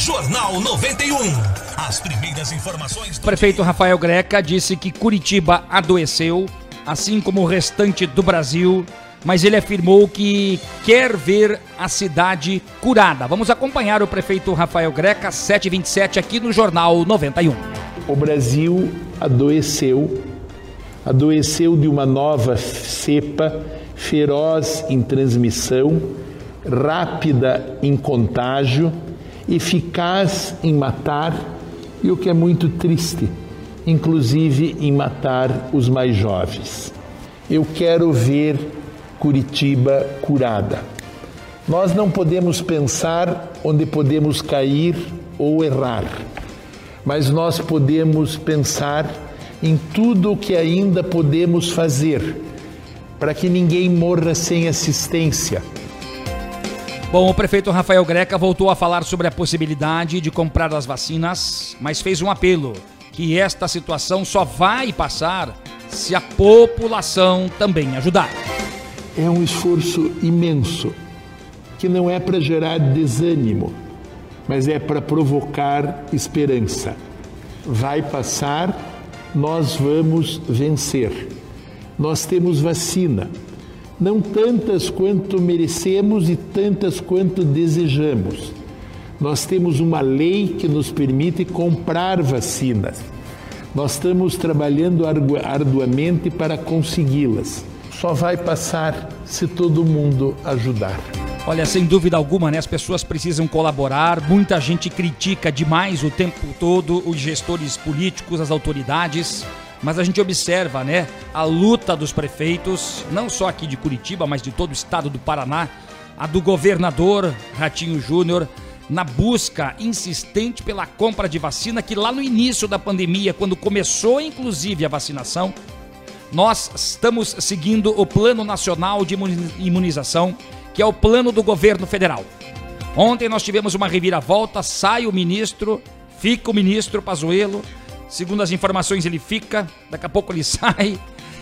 Jornal 91. As primeiras informações do O prefeito Rafael Greca disse que Curitiba adoeceu, assim como o restante do Brasil, mas ele afirmou que quer ver a cidade curada. Vamos acompanhar o prefeito Rafael Greca, 727, aqui no Jornal 91. O Brasil adoeceu, adoeceu de uma nova cepa feroz em transmissão, rápida em contágio, eficaz em matar e o que é muito triste, inclusive em matar os mais jovens. Eu quero ver Curitiba curada. Nós não podemos pensar onde podemos cair ou errar, mas nós podemos pensar em tudo o que ainda podemos fazer para que ninguém morra sem assistência. Bom, o prefeito Rafael Greca voltou a falar sobre a possibilidade de comprar as vacinas, mas fez um apelo que esta situação só vai passar se a população também ajudar. É um esforço imenso que não é para gerar desânimo, mas é para provocar esperança. Vai passar, nós vamos vencer. Nós temos vacina, não tantas quanto merecemos e tantas quanto desejamos. Nós temos uma lei que nos permite comprar vacinas. Nós estamos trabalhando arduamente para consegui-las. Só vai passar se todo mundo ajudar. Olha, sem dúvida alguma, né? As pessoas precisam colaborar. Muita gente critica demais o tempo todo os gestores políticos, as autoridades mas a gente observa, né, a luta dos prefeitos, não só aqui de Curitiba, mas de todo o estado do Paraná, a do governador Ratinho Júnior, na busca insistente pela compra de vacina, que lá no início da pandemia, quando começou inclusive a vacinação, nós estamos seguindo o Plano Nacional de Imunização, que é o plano do governo federal. Ontem nós tivemos uma reviravolta, sai o ministro, fica o ministro Pazuello, Segundo as informações, ele fica, daqui a pouco ele sai.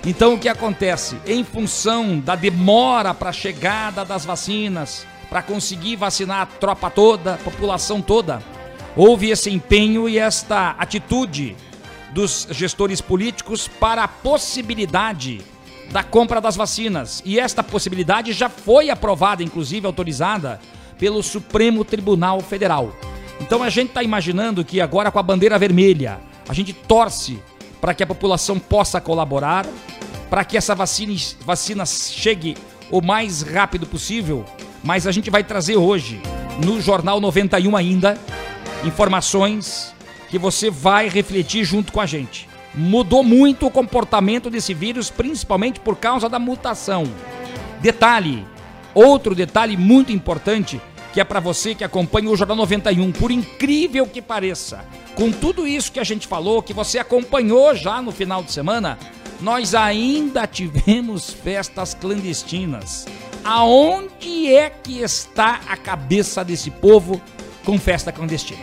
Então, o que acontece? Em função da demora para a chegada das vacinas, para conseguir vacinar a tropa toda, a população toda, houve esse empenho e esta atitude dos gestores políticos para a possibilidade da compra das vacinas. E esta possibilidade já foi aprovada, inclusive autorizada, pelo Supremo Tribunal Federal. Então a gente está imaginando que agora com a bandeira vermelha, a gente torce para que a população possa colaborar, para que essa vacina, vacina chegue o mais rápido possível, mas a gente vai trazer hoje, no Jornal 91 ainda, informações que você vai refletir junto com a gente. Mudou muito o comportamento desse vírus, principalmente por causa da mutação. Detalhe, outro detalhe muito importante que é para você que acompanha o Jornal 91, por incrível que pareça, com tudo isso que a gente falou, que você acompanhou já no final de semana, nós ainda tivemos festas clandestinas. Aonde é que está a cabeça desse povo com festa clandestina?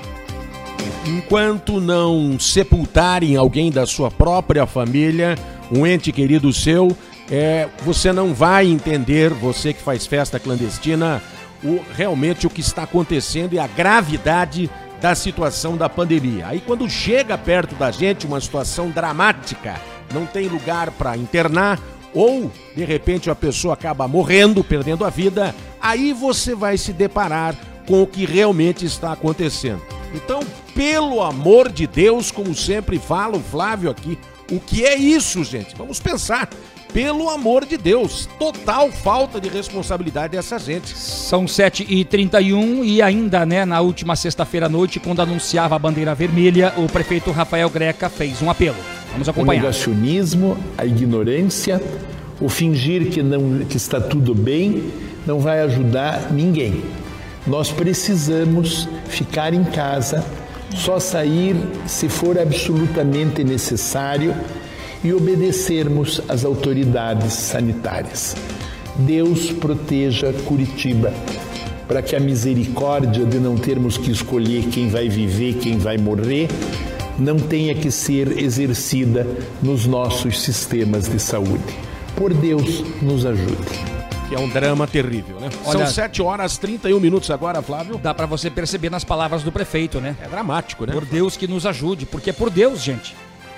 Enquanto não sepultarem alguém da sua própria família, um ente querido seu, é, você não vai entender, você que faz festa clandestina, o, realmente o que está acontecendo e a gravidade da situação da pandemia. Aí quando chega perto da gente uma situação dramática, não tem lugar para internar ou de repente a pessoa acaba morrendo, perdendo a vida, aí você vai se deparar com o que realmente está acontecendo. Então, pelo amor de Deus, como sempre fala o Flávio aqui, o que é isso, gente? Vamos pensar. Pelo amor de Deus, total falta de responsabilidade dessa gente. São 7h31 e ainda, né, na última sexta-feira à noite, quando anunciava a bandeira vermelha, o prefeito Rafael Greca fez um apelo. Vamos acompanhar. O negacionismo, a ignorância, o fingir que, não, que está tudo bem, não vai ajudar ninguém. Nós precisamos ficar em casa, só sair se for absolutamente necessário e obedecermos às autoridades sanitárias. Deus proteja Curitiba, para que a misericórdia de não termos que escolher quem vai viver, quem vai morrer, não tenha que ser exercida nos nossos sistemas de saúde. Por Deus, nos ajude. Que é um drama terrível, né? Olha- São 7 horas 31 minutos agora, Flávio. Dá pra você perceber nas palavras do prefeito, né? É dramático, né? Por Deus que nos ajude, porque é por Deus, gente.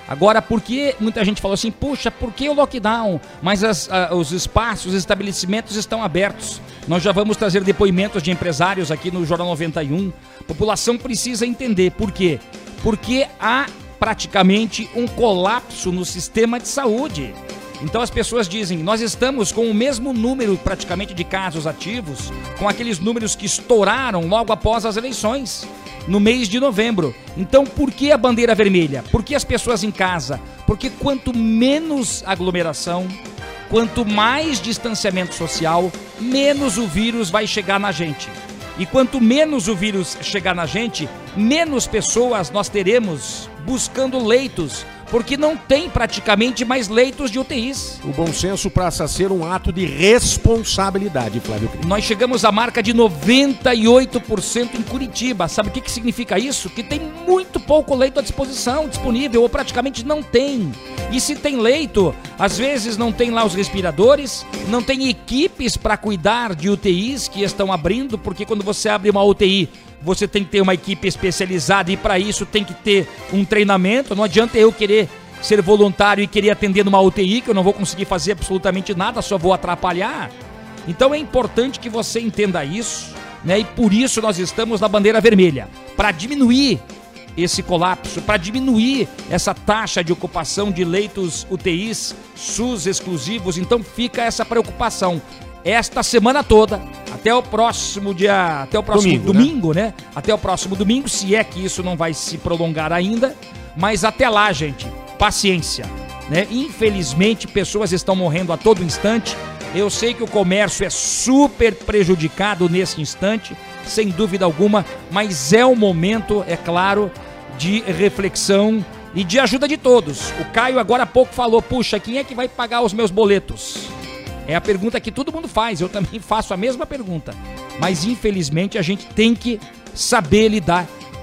Agora, por que muita gente falou assim, puxa, por que o lockdown? Mas as- os espaços, os estabelecimentos estão abertos. Nós já vamos trazer depoimentos de empresários aqui no Jornal 91. A população precisa entender por quê. Porque há praticamente um colapso no sistema de saúde. Então as pessoas dizem, nós estamos com o mesmo número praticamente de casos ativos, com aqueles números que estouraram logo após as eleições, no mês de novembro. Então por que a bandeira vermelha? Por que as pessoas em casa? Porque quanto menos aglomeração, quanto mais distanciamento social, menos o vírus vai chegar na gente. E quanto menos o vírus chegar na gente, menos pessoas nós teremos buscando leitos, porque não tem praticamente mais leitos de UTIs. O bom senso passa a ser um ato de responsabilidade, Flávio. Nós chegamos à marca de 98% em Curitiba. Sabe o que, que significa isso? Que tem muito pouco leito à disposição, disponível, ou praticamente não tem. E se tem leito, às vezes não tem lá os respiradores, não tem equipes para cuidar de UTIs que estão abrindo, porque quando você abre uma UTI, você tem que ter uma equipe especializada e para isso tem que ter um treinamento. Não adianta eu querer ser voluntário e querer atender numa UTI, que eu não vou conseguir fazer absolutamente nada, só vou atrapalhar. Então é importante que você entenda isso, né? E por isso nós estamos na bandeira vermelha, para diminuir esse colapso, para diminuir essa taxa de ocupação de leitos UTIs SUS exclusivos. Então fica essa preocupação. Esta semana toda, até o próximo dia, até o próximo Domingo, né? domingo, né? Até o próximo domingo, se é que isso não vai se prolongar ainda, mas até lá, gente, paciência, né? Infelizmente, pessoas estão morrendo a todo instante. Eu sei que o comércio é super prejudicado nesse instante, sem dúvida alguma, mas é o momento, é claro, de reflexão e de ajuda de todos. O Caio agora há pouco falou: puxa, quem é que vai pagar os meus boletos? É a pergunta que todo mundo faz, eu também faço a mesma pergunta. Mas infelizmente a gente tem que saber lidar